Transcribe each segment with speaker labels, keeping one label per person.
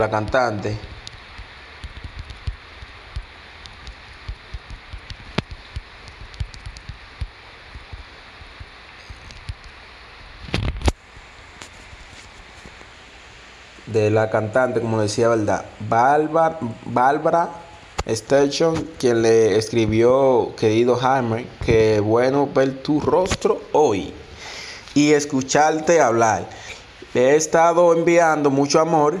Speaker 1: La cantante. De la cantante, como decía, ¿verdad? Bárbara, Station, quien le escribió, querido Jaime, que bueno ver tu rostro hoy y escucharte hablar. Le he estado enviando mucho amor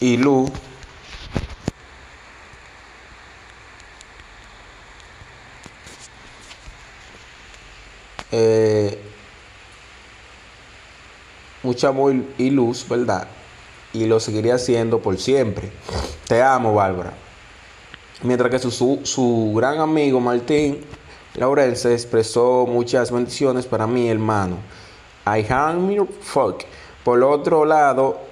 Speaker 1: Lu eh, mucho amor y luz, ¿verdad? Y lo seguiría haciendo por siempre. Te amo, Bárbara. Mientras que su, su, gran amigo Martín Laurence expresó muchas bendiciones para mi hermano. I am your fuck. Por otro lado,